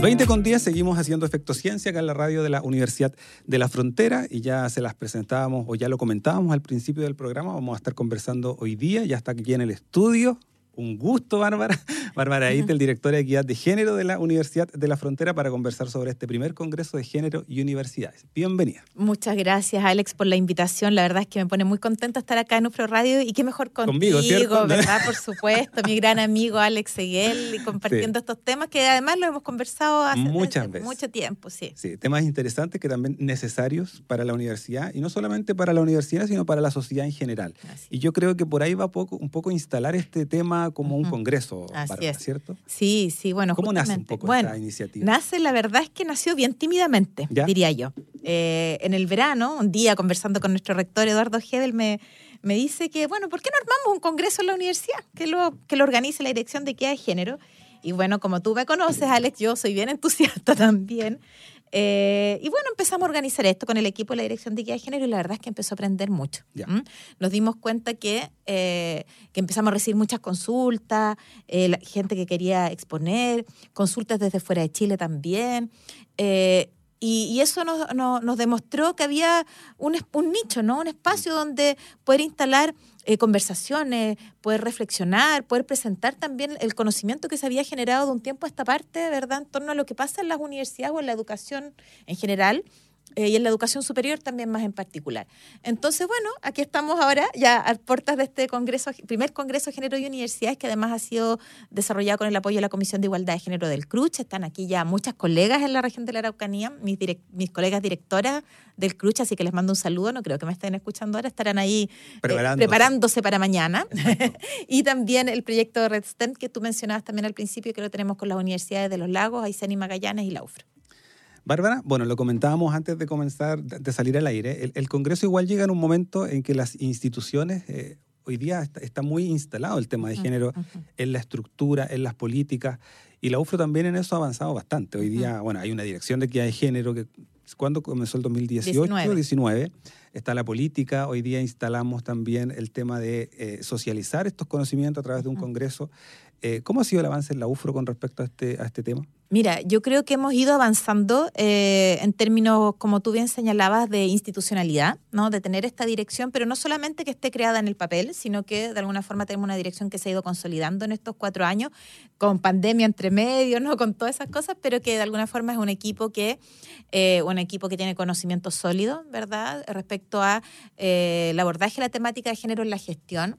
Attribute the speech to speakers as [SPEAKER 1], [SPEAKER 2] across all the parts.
[SPEAKER 1] 20 con 10 seguimos haciendo Efecto Ciencia acá en la radio de la Universidad de la Frontera y ya se las presentábamos o ya lo comentábamos al principio del programa. Vamos a estar conversando hoy día, ya está aquí en el estudio un gusto, Bárbara. Bárbara Itel, directora de Equidad de Género de la Universidad de la Frontera, para conversar sobre este primer Congreso de Género y Universidades. Bienvenida.
[SPEAKER 2] Muchas gracias, Alex, por la invitación. La verdad es que me pone muy contenta estar acá en Ufro Radio y qué mejor contigo,
[SPEAKER 1] Conmigo,
[SPEAKER 2] ¿verdad? Por supuesto, mi gran amigo Alex Seguel, y compartiendo estos temas que además lo hemos conversado hace,
[SPEAKER 1] Muchas veces.
[SPEAKER 2] mucho tiempo, sí.
[SPEAKER 1] Sí, temas interesantes que también necesarios para la universidad y no solamente para la universidad, sino para la sociedad en general. Y yo creo que por ahí va poco, un poco instalar este tema como un congreso, ¿cierto?
[SPEAKER 2] Sí, sí, bueno.
[SPEAKER 1] ¿Cómo nace un poco esta iniciativa?
[SPEAKER 2] Nace, la verdad es que nació bien tímidamente, diría yo. Eh, en el verano, un día conversando con nuestro rector Eduardo Hedel, me, me dice que, bueno, ¿por qué no armamos un congreso en la universidad que lo, que lo organice la Dirección de Equidad de Género? Y bueno, como tú me conoces, Alex, yo soy bien entusiasta también. Eh, y bueno, empezamos a organizar esto con el equipo de la Dirección de Equidad de Género y la verdad es que empezó a aprender mucho. Nos dimos cuenta que, eh, que, empezamos a recibir muchas consultas, eh, gente que quería exponer, consultas desde fuera de Chile también. Y, eso nos, nos, demostró que había un, un nicho, ¿no? un espacio donde poder instalar eh, conversaciones, poder reflexionar, poder presentar también el conocimiento que se había generado de un tiempo a esta parte, ¿verdad?, en torno a lo que pasa en las universidades o en la educación en general eh, y en la educación superior también más en particular. Entonces, bueno, aquí estamos ahora ya a puertas de este congreso, primer Congreso de Género y Universidades, que además ha sido desarrollado con el apoyo de la Comisión de Igualdad de Género del CRUCH. Están aquí ya muchas colegas en la región de la Araucanía, mis, mis colegas directoras del CRUCH, así que les mando un saludo, no creo que me estén escuchando ahora, estarán ahí eh, preparándose. para mañana. y también el proyecto Red STEM que tú mencionabas también al principio, que lo tenemos con las universidades de Los Lagos, Aysén y Magallanes y la UFRO.
[SPEAKER 1] Bárbara, bueno, lo comentábamos antes de comenzar, de salir al aire. El, Congreso igual llega en un momento en que las instituciones, eh, hoy día está, muy instalado el tema de género en la estructura, en las políticas, y la UFRO también en eso ha avanzado bastante. Hoy día, bueno, hay una dirección de equidad de género que, ¿cuándo comenzó el 2018? 19. 19 está la política. Hoy día instalamos también el tema de eh, socializar estos conocimientos a través de un congreso. Eh, ¿Cómo ha sido el avance en la UFRO con respecto a este, a este tema?
[SPEAKER 2] Mira, yo creo que hemos ido avanzando eh, en términos, como tú bien señalabas, de institucionalidad, ¿no? de tener esta dirección, pero no solamente que esté creada en el papel, sino que de alguna forma tenemos una dirección que se ha ido consolidando en estos cuatro años, con pandemia entre medio, ¿no? con todas esas cosas, pero que de alguna forma es un equipo que, eh, un equipo que tiene conocimiento sólido, ¿verdad?, respecto a eh, abordaje de la temática de género en la gestión.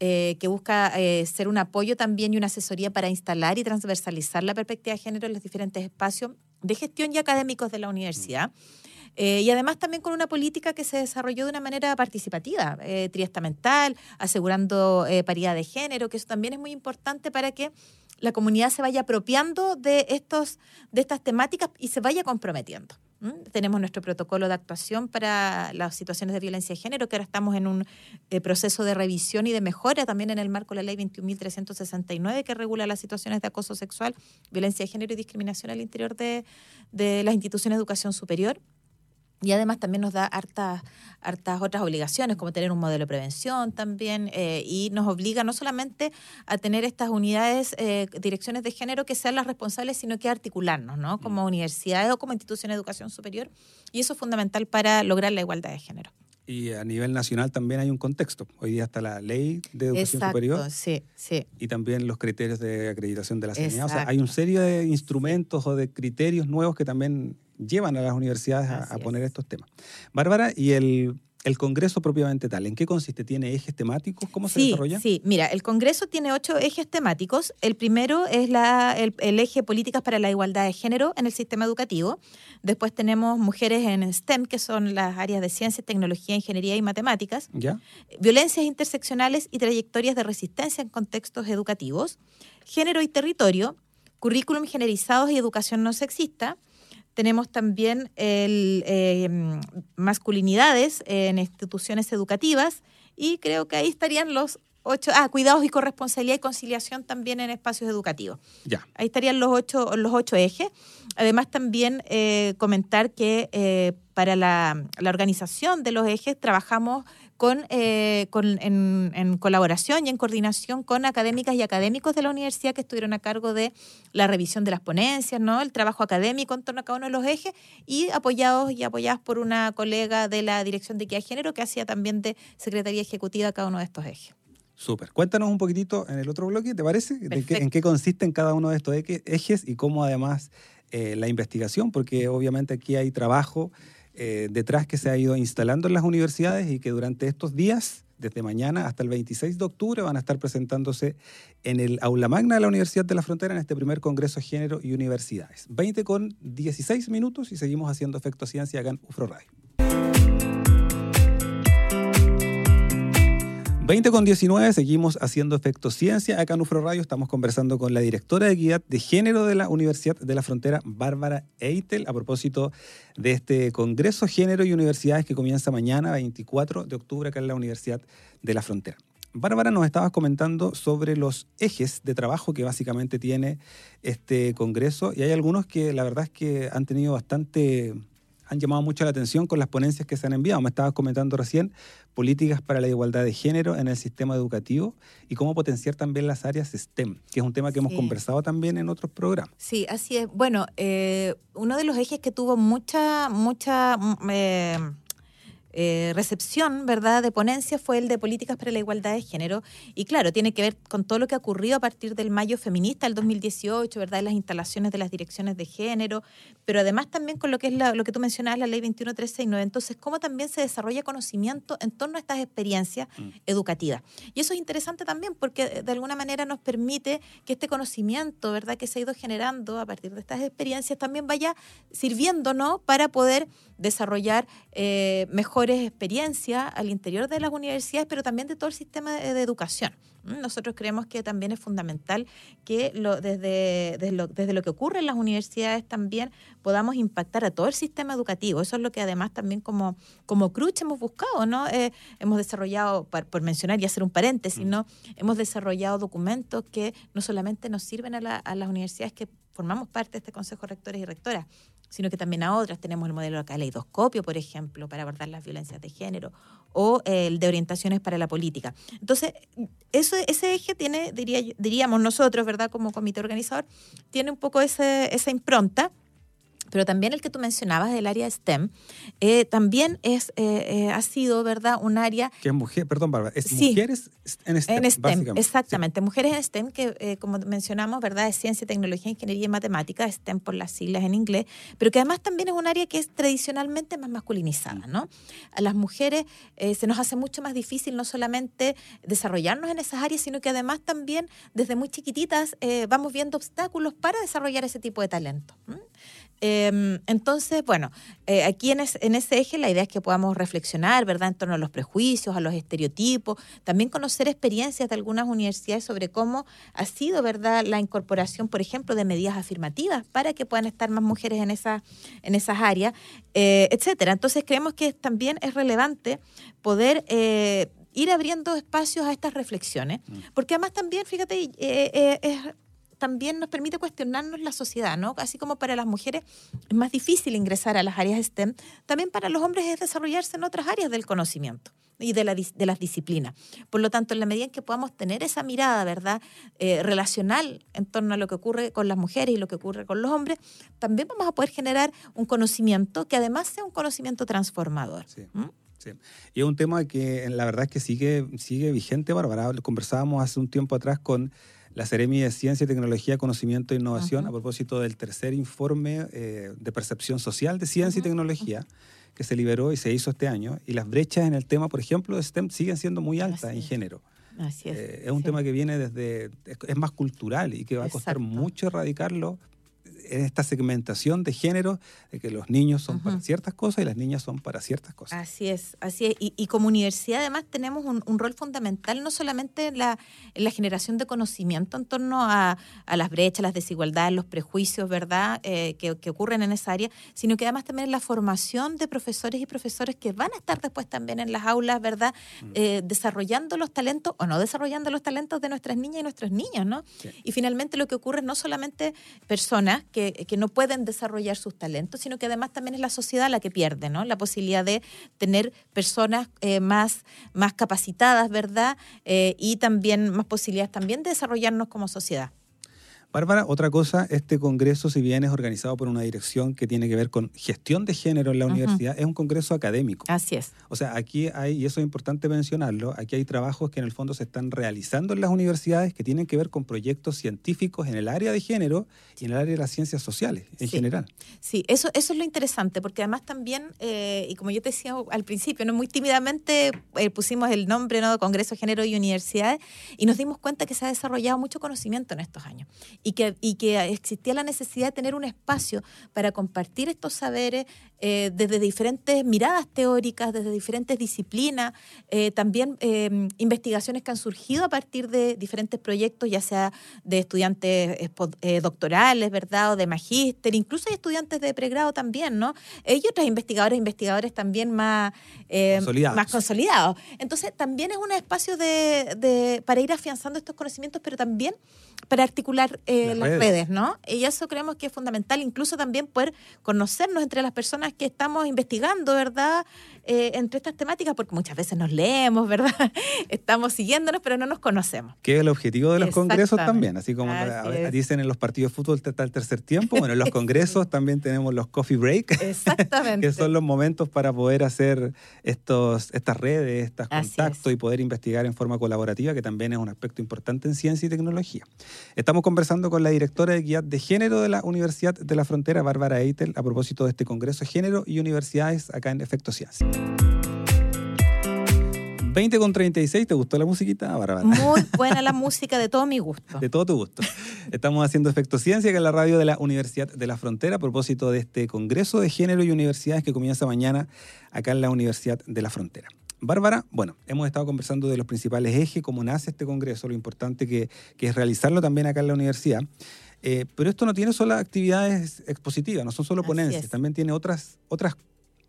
[SPEAKER 2] Eh, que busca eh, ser un apoyo también y una asesoría para instalar y transversalizar la perspectiva de género en los diferentes espacios de gestión y académicos de la universidad. Eh, y además también con una política que se desarrolló de una manera participativa, triestamental, asegurando paridad de género, que eso también es muy importante para que la comunidad se vaya apropiando de, estos, de estas temáticas y se vaya comprometiendo. Tenemos nuestro protocolo de actuación para las situaciones de violencia de género, que ahora estamos en un eh, proceso de revisión y de mejora también en el marco de la ley 21.369, que regula las situaciones de acoso sexual, violencia de género y discriminación al interior de, de las instituciones de educación superior. Y además también nos da hartas, hartas otras obligaciones, como tener un modelo de prevención también, eh, y nos obliga no solamente a tener estas unidades, eh, direcciones de género que sean las responsables, sino que articularnos, ¿no? Como mm. universidades o como institución de educación superior. Y eso es fundamental para lograr la igualdad de género.
[SPEAKER 1] Y a nivel nacional también hay un contexto. Hoy día está la ley de educación
[SPEAKER 2] Exacto,
[SPEAKER 1] superior.
[SPEAKER 2] Sí, sí.
[SPEAKER 1] Y también los criterios de acreditación de la CNA. O sea, hay un serie de instrumentos o de criterios nuevos que también llevan a las universidades a, poner estos temas. Bárbara, y el el Congreso propiamente tal, ¿en qué consiste? ¿Tiene ejes temáticos? ¿Cómo se desarrolla?
[SPEAKER 2] Sí, mira, el Congreso tiene ocho ejes temáticos. El primero es la, el, eje Políticas para la Igualdad de Género en el sistema educativo. Después tenemos mujeres en STEM, que son las áreas de ciencia, tecnología, ingeniería y matemáticas.
[SPEAKER 1] ¿Ya?
[SPEAKER 2] Violencias interseccionales y trayectorias de resistencia en contextos educativos. Género y territorio. Currículum generalizados y educación no sexista Tenemos también el, eh, masculinidades en instituciones educativas y creo que ahí estarían los ocho, ah, cuidados y corresponsabilidad y conciliación también en espacios educativos.
[SPEAKER 1] Ya.
[SPEAKER 2] Ahí estarían los ocho, los ocho ejes. Además, también eh, comentar que eh, para la, la, organización de los ejes trabajamos con, eh, con en, en, colaboración y en coordinación con académicas y académicos de la universidad que estuvieron a cargo de la revisión de las ponencias, ¿no? el trabajo académico en torno a cada uno de los ejes y apoyados y apoyadas por una colega de la Dirección de Equidad de Género que hacía también de Secretaría Ejecutiva cada uno de estos ejes.
[SPEAKER 1] Súper. Cuéntanos un poquitito en el otro bloque, ¿te parece? De qué, ¿En qué consisten cada uno de estos ejes y cómo además eh, la investigación? Porque obviamente aquí hay trabajo eh, detrás que se ha ido instalando en las universidades y que durante estos días, desde mañana hasta el 26 de octubre, van a estar presentándose en el aula magna de la Universidad de la Frontera en este primer Congreso Género y Universidades. 20 con 16 minutos y seguimos haciendo Efecto Ciencia acá en UFRO Radio. 20 con 19, seguimos haciendo Efecto Ciencia. Acá en UFRO Radio estamos conversando con la directora de Equidad de Género de la Universidad de la Frontera, Bárbara Eitel, a propósito de este Congreso Género y Universidades que comienza mañana, 24 de octubre, acá en la Universidad de la Frontera. Bárbara, nos estabas comentando sobre los ejes de trabajo que básicamente tiene este Congreso y hay algunos que la verdad es que han tenido bastante han llamado mucho la atención con las ponencias que se han enviado. Me estabas comentando recién políticas para la igualdad de género en el sistema educativo y cómo potenciar también las áreas STEM, que es un tema que hemos conversado también en otros programas.
[SPEAKER 2] Sí, así es. Bueno, eh, uno de los ejes que tuvo mucha, mucha... Mm, eh, eh, recepción, ¿verdad?, de ponencia fue el de políticas para la igualdad de género. Y claro, tiene que ver con todo lo que ha ocurrido a partir del mayo feminista del 2018, ¿verdad?, las instalaciones de las direcciones de género, pero además también con lo que es lo que tú mencionabas, la ley 21369. Entonces, cómo también se desarrolla conocimiento en torno a estas experiencias mm. educativas. Y eso es interesante también porque de alguna manera nos permite que este conocimiento, ¿verdad?, que se ha ido generando a partir de estas experiencias también vaya sirviéndonos para poder desarrollar eh, mejores experiencias al interior de las universidades, pero también de todo el sistema de, de educación. ¿Mm? Nosotros creemos que también es fundamental que lo, desde, desde, lo, desde lo que ocurre en las universidades también podamos impactar a todo el sistema educativo. Eso es lo que además también como, como CRUCH hemos buscado, ¿no? Eh, hemos desarrollado, por, por, mencionar y hacer un paréntesis, ¿no? Hemos desarrollado documentos que no solamente nos sirven a, la, a las universidades que formamos parte de este Consejo de Rectores y Rectoras, sino que también a otras. Tenemos el modelo de caleidoscopio, por ejemplo, para abordar las violencias de género, o el de orientaciones para la política. Entonces, eso, ese eje tiene, diría, diríamos nosotros, ¿verdad? Como comité organizador, tiene un poco ese, esa impronta pero también el que tú mencionabas del área STEM, eh, también es, eh, eh, ha sido, ¿verdad?, un área...
[SPEAKER 1] Que mujer, perdón, Bárbara, es sí, mujeres en STEM,
[SPEAKER 2] En STEM, exactamente. Sí. Mujeres en STEM, que eh, como mencionamos, ¿verdad?, es ciencia, tecnología, ingeniería y matemática, STEM por las siglas en inglés, pero que además también es un área que es tradicionalmente más masculinizada, ¿no? A las mujeres eh, se nos hace mucho más difícil no solamente desarrollarnos en esas áreas, sino que además también desde muy chiquititas eh, vamos viendo obstáculos para desarrollar ese tipo de talento. ¿Mm? Eh, entonces, bueno, eh, aquí en, es, en, ese eje la idea es que podamos reflexionar, ¿verdad?, en torno a los prejuicios, a los estereotipos, también conocer experiencias de algunas universidades sobre cómo ha sido, ¿verdad?, la incorporación, por ejemplo, de medidas afirmativas para que puedan estar más mujeres en, esa, en esas áreas, eh, etcétera. Entonces, creemos que también es relevante poder eh, ir abriendo espacios a estas reflexiones, mm. porque además también, fíjate, eh, eh, es también nos permite cuestionarnos la sociedad, ¿no? Así como para las mujeres es más difícil ingresar a las áreas STEM, también para los hombres es desarrollarse en otras áreas del conocimiento y de, la, de las disciplinas. Por lo tanto, en la medida en que podamos tener esa mirada, ¿verdad?, eh, relacional en torno a lo que ocurre con las mujeres y lo que ocurre con los hombres, también vamos a poder generar un conocimiento que además sea un conocimiento transformador.
[SPEAKER 1] Sí. ¿Mm? Sí. Y es un tema que la verdad es que sigue, sigue vigente, Bárbara. Conversábamos hace un tiempo atrás con la Seremi de Ciencia, Tecnología, Conocimiento e Innovación uh -huh. a propósito del tercer informe eh, de percepción social de ciencia uh -huh. y tecnología que se liberó y se hizo este año. Y las brechas en el tema, por ejemplo, de STEM siguen siendo muy altas Así en género.
[SPEAKER 2] Así es.
[SPEAKER 1] Eh, es un sí. tema que viene desde, es, es, más cultural y que va a costar Exacto. mucho erradicarlo en esta segmentación de género, de que los niños son para ciertas cosas y las niñas son para ciertas cosas.
[SPEAKER 2] Así es, así es. Y, como universidad además tenemos un, rol fundamental, no solamente en la, la generación de conocimiento en torno a, las brechas, las desigualdades, los prejuicios, ¿verdad?, eh, que, ocurren en esa área, sino que además también en la formación de profesores y profesores que van a estar después también en las aulas, ¿verdad?, mm. eh, desarrollando los talentos o no desarrollando los talentos de nuestras niñas y nuestros niños, ¿no? Y finalmente lo que ocurre es no solamente personas que, que, no pueden desarrollar sus talentos, sino que además también es la sociedad la que pierde, ¿no? La posibilidad de tener personas eh, más, más capacitadas, ¿verdad? Eh, y también más posibilidades también de desarrollarnos como sociedad.
[SPEAKER 1] Bárbara, otra cosa, este congreso, si bien es organizado por una dirección que tiene que ver con gestión de género en la universidad, es un congreso académico.
[SPEAKER 2] Así es.
[SPEAKER 1] O sea, aquí hay, y eso es importante mencionarlo, aquí hay trabajos que en el fondo se están realizando en las universidades que tienen que ver con proyectos científicos en el área de género y en el área de las ciencias sociales en general.
[SPEAKER 2] Sí, eso, eso es lo interesante, porque además también, eh, y como yo te decía al principio, ¿no? muy tímidamente eh, pusimos el nombre ¿no? Congreso de Género y Universidades y nos dimos cuenta que se ha desarrollado mucho conocimiento en estos años y que, y que existía la necesidad de tener un espacio para compartir estos saberes eh, desde diferentes miradas teóricas, desde diferentes disciplinas, eh, también eh, investigaciones que han surgido a partir de diferentes proyectos, ya sea de estudiantes doctorales, ¿verdad? O de magíster, incluso hay estudiantes de pregrado también, ¿no? y otras investigadoras e investigadores también más, consolidados. más consolidados. Entonces, también es un espacio de, de, para ir afianzando estos conocimientos, pero también para articular eh, las, redes. ¿no? Y eso creemos que es fundamental, incluso también poder conocernos entre las personas que estamos investigando, ¿verdad? Eh, entre estas temáticas, porque muchas veces nos leemos, ¿verdad? Estamos siguiéndonos, pero no nos conocemos.
[SPEAKER 1] Que es el objetivo de los congresos también, así como dicen en los partidos de fútbol está el tercer tiempo, bueno, en los congresos también tenemos los coffee break,
[SPEAKER 2] Exactamente.
[SPEAKER 1] que son los momentos para poder hacer estos, estas redes, estos contactos y poder investigar en forma colaborativa, que también es un aspecto importante en ciencia y tecnología. Estamos conversando con la directora de Guía de Género de la Universidad de la Frontera, Bárbara Eitel, a propósito de este Congreso Género y Universidades acá en Efecto Ciencia. 20 con 36, ¿te gustó la musiquita, Bárbara?
[SPEAKER 2] Muy buena la música, de todo mi gusto.
[SPEAKER 1] De todo tu gusto. Estamos haciendo Efecto Ciencia, que es la radio de la Universidad de la Frontera, a propósito de este Congreso de Género y Universidades que comienza mañana acá en la Universidad de la Frontera. Bárbara, bueno, hemos estado conversando de los principales ejes, cómo nace este Congreso, lo importante que, es realizarlo también acá en la universidad. Eh, pero esto no tiene solo actividades expositivas, no son solo ponencias, también tiene otras, otras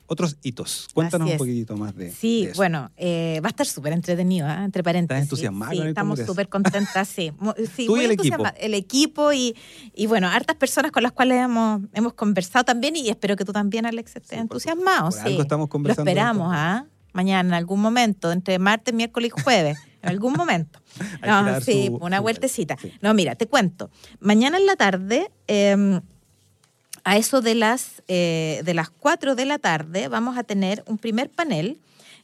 [SPEAKER 1] otros hitos. Cuéntanos un poquitito más de,
[SPEAKER 2] sí, bueno, eh, va a estar súper entretenido, ¿eh? entre paréntesis.
[SPEAKER 1] ¿Estás entusiasmada?
[SPEAKER 2] Sí, estamos súper contentas, sí. sí
[SPEAKER 1] Tú y el equipo.
[SPEAKER 2] El equipo y, y, bueno, hartas personas con las cuales hemos, hemos conversado también y espero que tú también, Alex, estés entusiasmado. sí.
[SPEAKER 1] Algo estamos conversando.
[SPEAKER 2] Lo esperamos, ¿ah? Mañana, en algún momento, entre martes, miércoles y jueves, en algún momento. No, sí, una vueltecita. No, mira, te cuento. Mañana en la tarde... Eh, a eso de las, eh, de las 4 de la tarde vamos a tener un primer panel.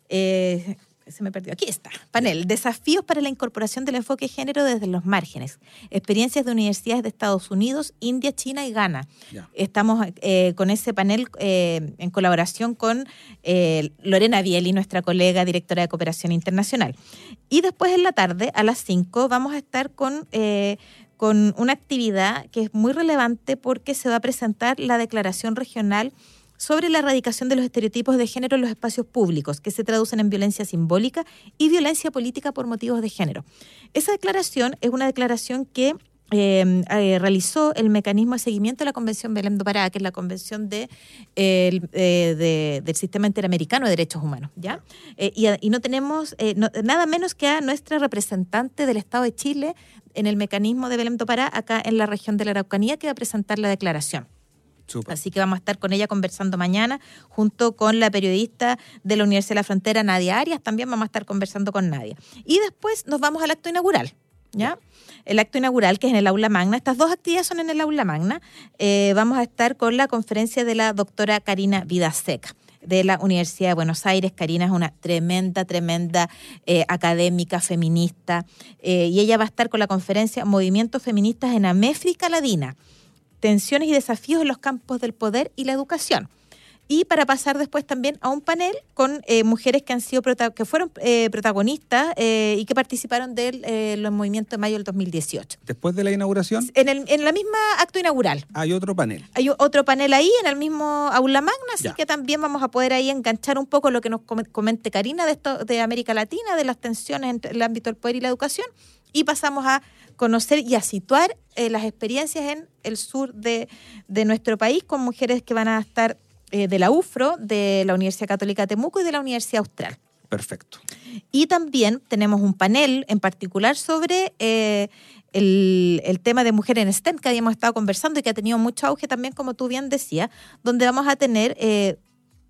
[SPEAKER 2] Eh, se me perdió. Aquí está. Panel. Desafíos para la incorporación del enfoque de género desde los márgenes. Experiencias de universidades de Estados Unidos, India, China y Ghana. Estamos eh, con ese panel en colaboración con Lorena Bieli, nuestra colega directora de cooperación internacional. Y después en la tarde, a las 5, vamos a estar con con una actividad que es muy relevante porque se va a presentar la declaración regional sobre la erradicación de los estereotipos de género en los espacios públicos, que se traducen en violencia simbólica y violencia política por motivos de género. Esa declaración es una declaración que eh, eh, realizó el mecanismo de seguimiento de la Convención Belém do Pará, que es la Convención de, eh, del Sistema Interamericano de Derechos Humanos. ¿ya? Y, no tenemos nada menos que a nuestra representante del Estado de Chile en el mecanismo de Belém do Pará, acá en la región de la Araucanía, que va a presentar la declaración. Así que vamos a estar con ella conversando mañana, junto con la periodista de la Universidad de la Frontera, Nadia Arias, también vamos a estar conversando con Nadia. Y después nos vamos al acto inaugural. ¿Ya? El acto inaugural, que es en el aula magna. Estas dos actividades son en el aula magna. Eh, vamos a estar con la conferencia de la doctora Karina Vidaseca de la Universidad de Buenos Aires. Karina es una tremenda, tremenda eh, académica feminista eh, y ella va a estar con la conferencia Movimientos Feministas en Améfrica Ladina, tensiones y desafíos en los campos del poder y la educación. y para pasar después también a un panel con eh, mujeres que han sido que fueron eh, protagonistas eh, y que participaron de los movimientos de mayo del 2018.
[SPEAKER 1] Después de la inauguración.
[SPEAKER 2] En, el, en la misma acto inaugural.
[SPEAKER 1] Hay otro panel.
[SPEAKER 2] Hay otro panel ahí en el mismo aula magna, así que también vamos a poder ahí enganchar un poco lo que nos comente Karina de esto de América Latina, de las tensiones entre el ámbito del poder y la educación, y pasamos a conocer y a situar las experiencias en el sur de, de nuestro país con mujeres que van a estar eh, de la UFRO, de la Universidad Católica de Temuco y de la Universidad Austral.
[SPEAKER 1] Perfecto.
[SPEAKER 2] Y también tenemos un panel en particular sobre eh, el, tema de mujeres en STEM que habíamos estado conversando y que ha tenido mucho auge también, como tú bien decías, donde vamos a tener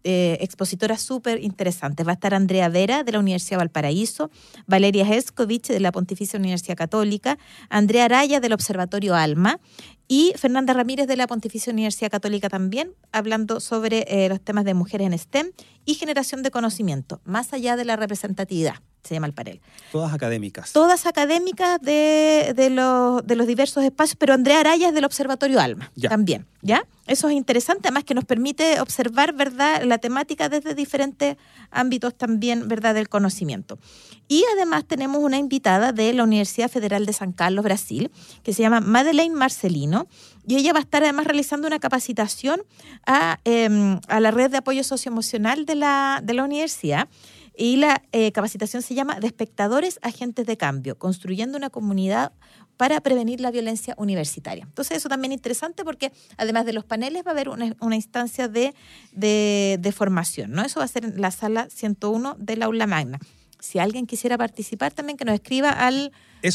[SPEAKER 2] eh, expositoras súper interesantes. Va a estar Andrea Vera de la Universidad Valparaíso, Valeria Heskovich de la Pontificia Universidad Católica, Andrea Araya del Observatorio Alma y Fernanda Ramírez de la Pontificia Universidad Católica también, hablando sobre eh, los temas de mujeres en STEM y generación de conocimiento, más allá de la representatividad, se llama el panel.
[SPEAKER 1] Todas académicas.
[SPEAKER 2] Todas académicas de, de, los, de los diversos espacios, pero Andrea Araya es del Observatorio Alma también, ¿ya? Eso es interesante, además que nos permite observar, ¿verdad?, la temática desde diferentes ámbitos también, ¿verdad?, del conocimiento. Y además tenemos una invitada de la Universidad Federal de San Carlos, Brasil, que se llama Madeleine Marcelino, y ella va a estar además realizando una capacitación a, em, a la red de apoyo socioemocional de la, de la universidad. Y la eh, capacitación se llama De espectadores agentes de cambio, construyendo una comunidad para prevenir la violencia universitaria. Entonces eso también es interesante porque además de los paneles va a haber una, instancia de, de, de, formación. ¿no? Eso va a ser en la sala 101 del aula magna. Si alguien quisiera participar también, que nos escriba al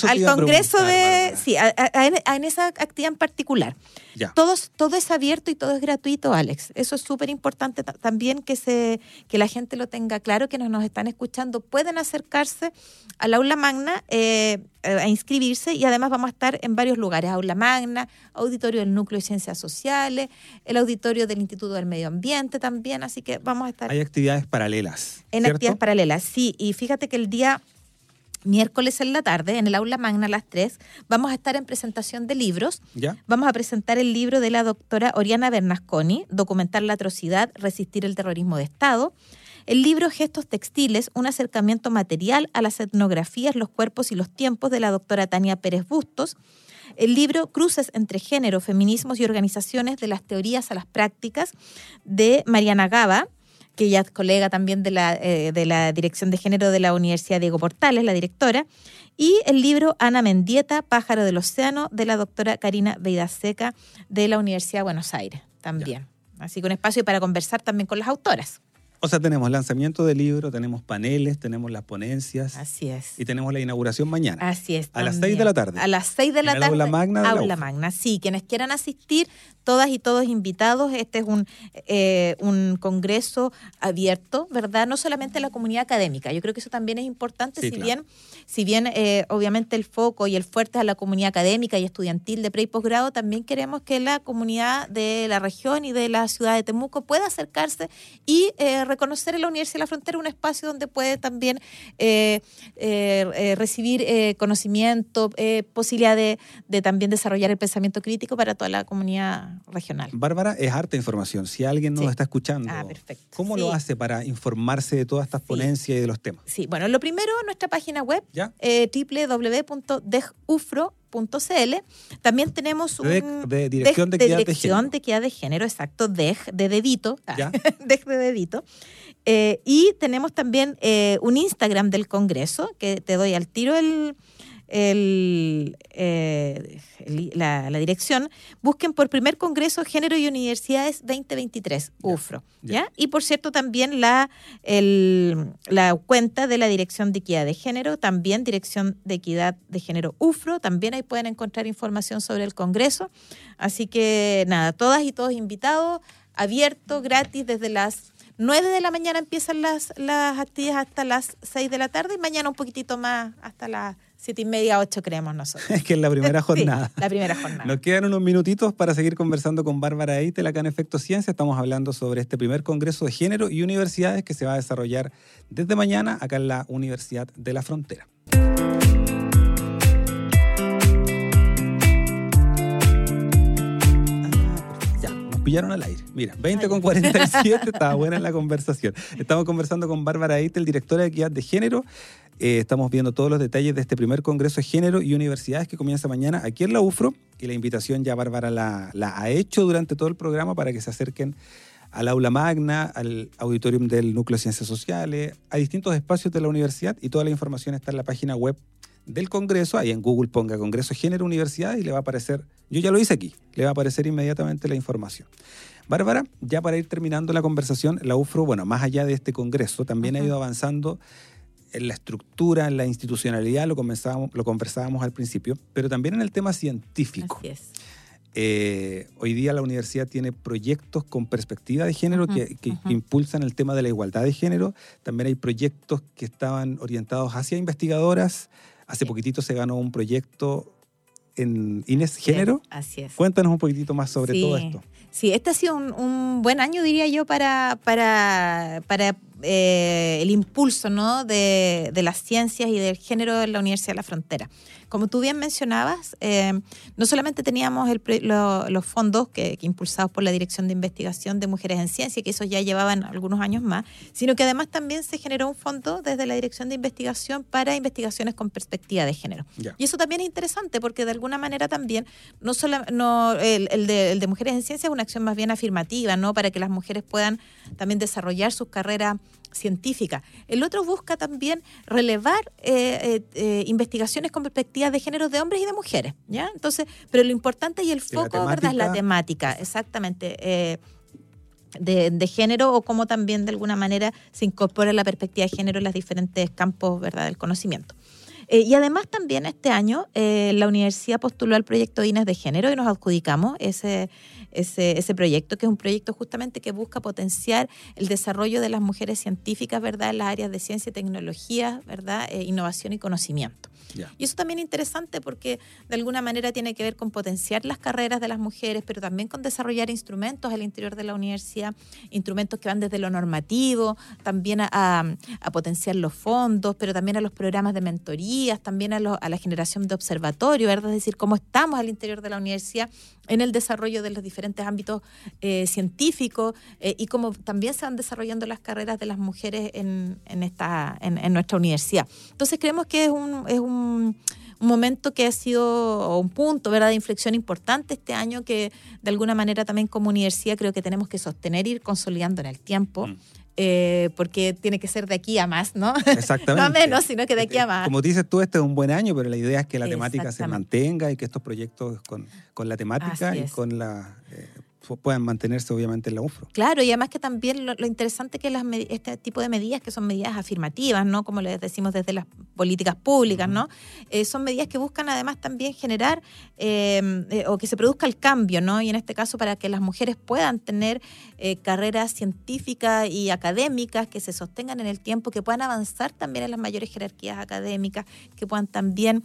[SPEAKER 2] al Congreso de... Sí, en esa actividad en particular. todo es abierto y todo es gratuito, Alex. Eso es súper importante también que, se, que la gente lo tenga claro, que nos, nos están escuchando. Pueden acercarse al aula magna eh, a inscribirse y además vamos a estar en varios lugares. Aula magna, auditorio del Núcleo de Ciencias Sociales, el auditorio del Instituto del Medio Ambiente también. Así que vamos a estar...
[SPEAKER 1] Hay actividades paralelas.
[SPEAKER 2] En actividades paralelas, sí. Y fíjate que el día miércoles en la tarde, en el aula magna a las 3, vamos a estar en presentación de libros.
[SPEAKER 1] ¿Ya?
[SPEAKER 2] Vamos a presentar el libro de la doctora Oriana Bernasconi, Documentar la atrocidad, resistir el terrorismo de Estado. El libro Gestos Textiles, un acercamiento material a las etnografías, los cuerpos y los tiempos de la doctora Tania Pérez Bustos. El libro Cruces entre género, feminismos y organizaciones de las teorías a las prácticas de Mariana Gaba que ella es colega también de la, eh, de la Dirección de Género de la Universidad Diego Portales, la directora, y el libro Ana Mendieta, Pájaro del Océano, de la doctora Karina Veidaseca de la Universidad de Buenos Aires, también. Así que un espacio para conversar también con las autoras.
[SPEAKER 1] O sea, tenemos lanzamiento de libro, tenemos paneles, tenemos las ponencias.
[SPEAKER 2] Así es.
[SPEAKER 1] Y tenemos la inauguración mañana.
[SPEAKER 2] Así es.
[SPEAKER 1] A las seis de la tarde.
[SPEAKER 2] A las seis de la tarde.
[SPEAKER 1] Aula Magna.
[SPEAKER 2] aula Magna, sí. Quienes quieran asistir, todas y todos invitados. Este es un, eh, un congreso abierto, ¿verdad? No solamente a la comunidad académica. Yo creo que eso también es importante, si bien si bien eh, obviamente el foco y el fuerte es a la comunidad académica y estudiantil de pre y posgrado, también queremos que la comunidad de la región y de la ciudad de Temuco pueda acercarse y eh, reconocer en la Universidad de la Frontera un espacio donde puede también eh, recibir conocimiento, posibilidad de, también desarrollar el pensamiento crítico para toda la comunidad regional.
[SPEAKER 1] Bárbara, es harta información. Si alguien nos está escuchando,
[SPEAKER 2] ah,
[SPEAKER 1] ¿cómo lo hace para informarse de todas estas ponencias y de los temas?
[SPEAKER 2] Sí, bueno, lo primero, nuestra página web eh, www.degufro.cl. También tenemos un...
[SPEAKER 1] De, Dirección de, Equidad
[SPEAKER 2] de, Género. de Equidad de Género, exacto, DEG, de dedito. DEG de dedito. Eh, y tenemos también eh, un Instagram del Congreso, que te doy al tiro el, el, eh, la, dirección, busquen por primer Congreso Género y Universidades 2023, UFRO. Ya, Y por cierto, también la, el, la cuenta de la Dirección de Equidad de Género, también Dirección de Equidad de Género UFRO, también ahí pueden encontrar información sobre el Congreso. Así que nada, todas y todos invitados, abierto, gratis, desde las 9 de la mañana empiezan las, las actividades hasta las 6 de la tarde y mañana un poquitito más hasta las siete y media, ocho creemos nosotros.
[SPEAKER 1] Es que es la primera jornada.
[SPEAKER 2] la primera jornada.
[SPEAKER 1] Nos quedan unos minutitos para seguir conversando con Bárbara Eitel acá en Efecto Ciencia. Estamos hablando sobre este primer Congreso de Género y Universidades que se va a desarrollar desde mañana acá en la Universidad de la Frontera. Pillaron al aire. Mira, 20 con 47, estaba buena en la conversación. Estamos conversando con Bárbara Eitel, directora de Equidad de Género. Eh, estamos viendo todos los detalles de este primer Congreso de Género y Universidades que comienza mañana aquí en la UFRO. Y la invitación ya Bárbara la, la ha hecho durante todo el programa para que se acerquen al aula magna, al auditorium del Núcleo de Ciencias Sociales, a distintos espacios de la universidad y toda la información está en la página web del Congreso. Ahí en Google ponga Congreso Género Universidad y le va a aparecer, yo ya lo hice aquí, le va a aparecer inmediatamente la información. Bárbara, ya para ir terminando la conversación, la UFRO, bueno, más allá de este Congreso, también ha ido avanzando en la estructura, en la institucionalidad, lo, lo conversábamos al principio, pero también en el tema científico.
[SPEAKER 2] Así es.
[SPEAKER 1] Eh, hoy día la universidad tiene proyectos con perspectiva de género que, impulsan el tema de la igualdad de género. También hay proyectos que estaban orientados hacia investigadoras. Hace poquitito se ganó un proyecto en Inés Género.
[SPEAKER 2] así es.
[SPEAKER 1] Cuéntanos un poquitito más sobre todo esto.
[SPEAKER 2] Sí, este ha sido un, buen año, diría yo, para, para, para eh, el impulso ¿no? de, de, las ciencias y del género en la Universidad de la Frontera. Como tú bien mencionabas, eh, no solamente teníamos los fondos que, impulsados por la Dirección de Investigación de Mujeres en Ciencia, que eso ya llevaban algunos años más, sino que además también se generó un fondo desde la Dirección de Investigación para investigaciones con perspectiva de género. Y eso también es interesante porque de alguna manera también, no solo no, el, de, el de Mujeres en Ciencia es una acción más bien afirmativa, ¿no? Para que las mujeres puedan también desarrollar sus carreras científica. El otro busca también relevar eh, eh, eh, investigaciones con perspectivas de género de hombres y de mujeres, ¿ya? Entonces, pero lo importante y el foco, ¿verdad? Es la temática, exactamente. De, género o cómo también de alguna manera se incorpora la perspectiva de género en los diferentes campos ¿verdad? del conocimiento. y además también este año la universidad postuló al proyecto INES de género y nos adjudicamos ese, ese, ese proyecto, que es un proyecto justamente que busca potenciar el desarrollo de las mujeres científicas, ¿verdad?, en las áreas de ciencia y tecnología, ¿verdad?, eh, innovación y conocimiento. Y eso también es interesante porque de alguna manera tiene que ver con potenciar las carreras de las mujeres, pero también con desarrollar instrumentos al interior de la universidad, instrumentos que van desde lo normativo, también a, potenciar los fondos, pero también a los programas de mentorías, también a, a la generación de observatorio, ¿verdad? Es decir, cómo estamos al interior de la universidad en el desarrollo de los diferentes ámbitos eh, científicos eh, y cómo también se van desarrollando las carreras de las mujeres en, en esta, en, nuestra universidad. Entonces creemos que es un, es un, momento que ha sido un punto ¿verdad? de inflexión importante este año que de alguna manera también como universidad creo que tenemos que sostener ir consolidando en el tiempo. Mm. Eh, porque tiene que ser de aquí a más, ¿no?
[SPEAKER 1] Exactamente.
[SPEAKER 2] no a menos, sino que de aquí a más.
[SPEAKER 1] Como dices tú, este es un buen año, pero la idea es que la temática se mantenga y que estos proyectos con, con la temática y con la eh, puedan mantenerse obviamente en la UFRO.
[SPEAKER 2] Claro, y además que también lo, interesante que las este tipo de medidas que son medidas afirmativas, ¿no? Como les decimos desde las políticas públicas, ¿no? Eh, son medidas que buscan además también generar em, eh, o que se produzca el cambio, ¿no? Y en este caso para que las mujeres puedan tener eh, carreras científicas y académicas que se sostengan en el tiempo, que puedan avanzar también en las mayores jerarquías académicas, que puedan también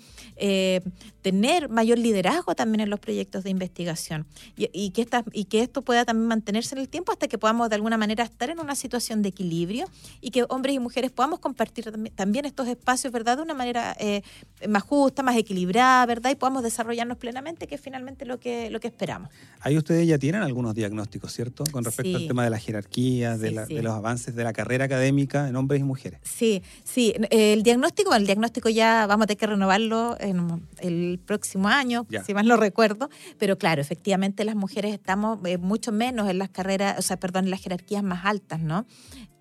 [SPEAKER 2] tener mayor liderazgo también en los proyectos de investigación y, que estas y que esto pueda también mantenerse en el tiempo hasta que podamos de alguna manera estar en una situación de equilibrio y que hombres y mujeres podamos compartir también estos espacios, ¿verdad? De una manera eh, más justa, más equilibrada, ¿verdad? Y podamos desarrollarnos plenamente, que es finalmente lo que, lo que esperamos.
[SPEAKER 1] Ahí ustedes ya tienen algunos diagnósticos, ¿cierto? Con respecto al tema de la jerarquía, de, los avances de la carrera académica en hombres y mujeres.
[SPEAKER 2] Sí, sí. El diagnóstico, el diagnóstico ya vamos a tener que renovarlo en el próximo año, si mal no recuerdo, pero claro, efectivamente las mujeres estamos eh, mucho menos en las carreras, o sea, perdón, en las jerarquías más altas, ¿no?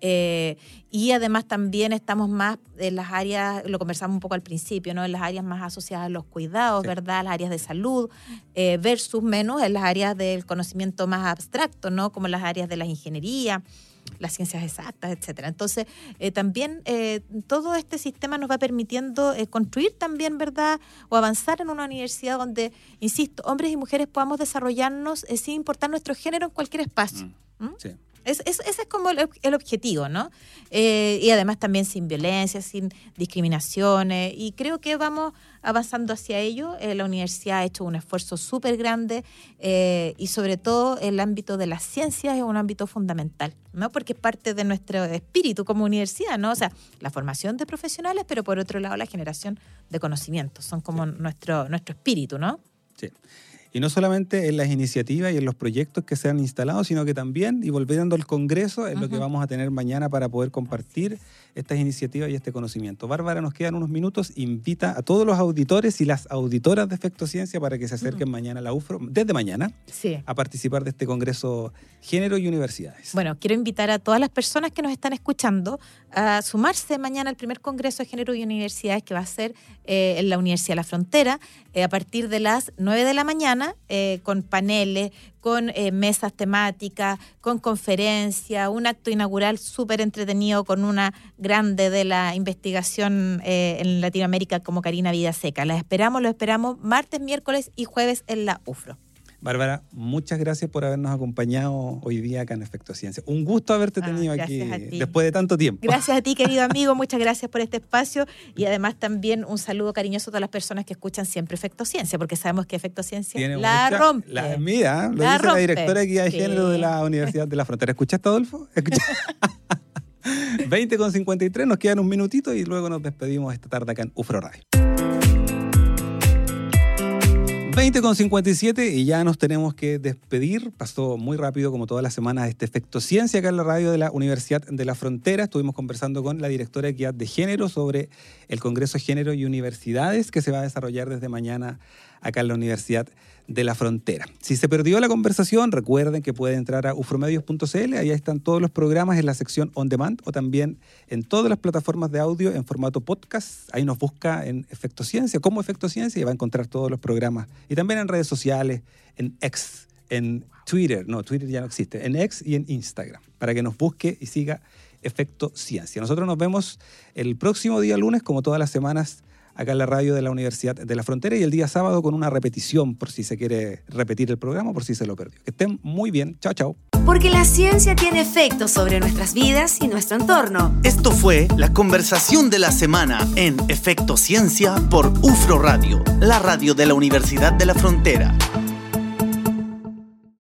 [SPEAKER 2] Eh, y además también estamos más en las áreas, lo conversamos un poco al principio, ¿no? En las áreas más asociadas a los cuidados, ¿verdad? Las áreas de salud, eh, versus menos en las áreas del conocimiento más abstracto, ¿no? Como las áreas de la ingeniería las ciencias exactas, etcétera. Entonces, eh, también eh, todo este sistema nos va permitiendo eh, construir también, ¿verdad? O avanzar en una universidad donde, insisto, hombres y mujeres podamos desarrollarnos sin importar nuestro género en cualquier espacio. Mm. ¿Mm? Sí ese es como el, objetivo, ¿no? Eh, y además también sin violencia, sin discriminaciones. Y creo que vamos avanzando hacia ello. Eh, la universidad ha hecho un esfuerzo súper grande eh, y sobre todo el ámbito de las ciencias es un ámbito fundamental, ¿no? Porque es parte de nuestro espíritu como universidad, ¿no? O sea, la formación de profesionales, pero por otro lado la generación de conocimientos. Son como nuestro, nuestro espíritu, ¿no?
[SPEAKER 1] Sí. Y no solamente en las iniciativas y en los proyectos que se han instalado, sino que también, y volviendo al Congreso, es lo que vamos a tener mañana para poder compartir estas iniciativas y este conocimiento. Bárbara, nos quedan unos minutos. Invita a todos los auditores y las auditoras de Efecto Ciencia para que se acerquen mañana a la UFRO, desde mañana, a participar de este Congreso Género y Universidades.
[SPEAKER 2] Bueno, quiero invitar a todas las personas que nos están escuchando a sumarse mañana al primer Congreso de Género y Universidades que va a ser eh, en la Universidad de la Frontera eh, a partir de las 9 de la mañana eh, con paneles, con mesas temáticas, con conferencia, un acto inaugural súper entretenido con una grande de la investigación en Latinoamérica como Karina Vidaseca. La esperamos, lo esperamos martes, miércoles y jueves en la UFRO.
[SPEAKER 1] Bárbara, muchas gracias por habernos acompañado hoy día acá en Efecto Ciencia. Un gusto haberte ah, tenido aquí después de tanto tiempo.
[SPEAKER 2] Gracias a ti, querido amigo. Muchas gracias por este espacio y además también un saludo cariñoso a todas las personas que escuchan siempre Efecto Ciencia, porque sabemos que Efecto Ciencia la rompe.
[SPEAKER 1] La mía, lo dice la directora de guía de género de la Universidad de la Frontera. ¿Escuchaste, Adolfo? 20 con 53, nos quedan un minutito y luego nos despedimos esta tarde acá en UFRO Radio. 20 con 57 y ya nos tenemos que despedir. Pasó muy rápido, como todas las semanas, este efecto ciencia acá en la radio de la Universidad de la Frontera. Estuvimos conversando con la directora de Equidad de Género sobre el Congreso Género y Universidades que se va a desarrollar desde mañana acá en la Universidad de la Frontera. Si se perdió la conversación, recuerden que pueden entrar a ufromedios.cl, ahí están todos los programas en la sección On Demand o también en todas las plataformas de audio en formato podcast. Ahí nos busca en Efecto Ciencia, como Efecto Ciencia, y va a encontrar todos los programas. Y también en redes sociales, en X, en Twitter, no, Twitter ya no existe, en X y en Instagram, para que nos busque y siga Efecto Ciencia. Nosotros nos vemos el próximo día lunes, como todas las semanas acá en la radio de la Universidad de la Frontera y el día sábado con una repetición por si se quiere repetir el programa, por si se lo perdió. Que estén muy bien. Chao, chao.
[SPEAKER 3] Porque la ciencia tiene efectos sobre nuestras vidas y nuestro entorno.
[SPEAKER 4] Esto fue la conversación de la semana en Efecto Ciencia por UFRO Radio, la radio de la Universidad de la Frontera.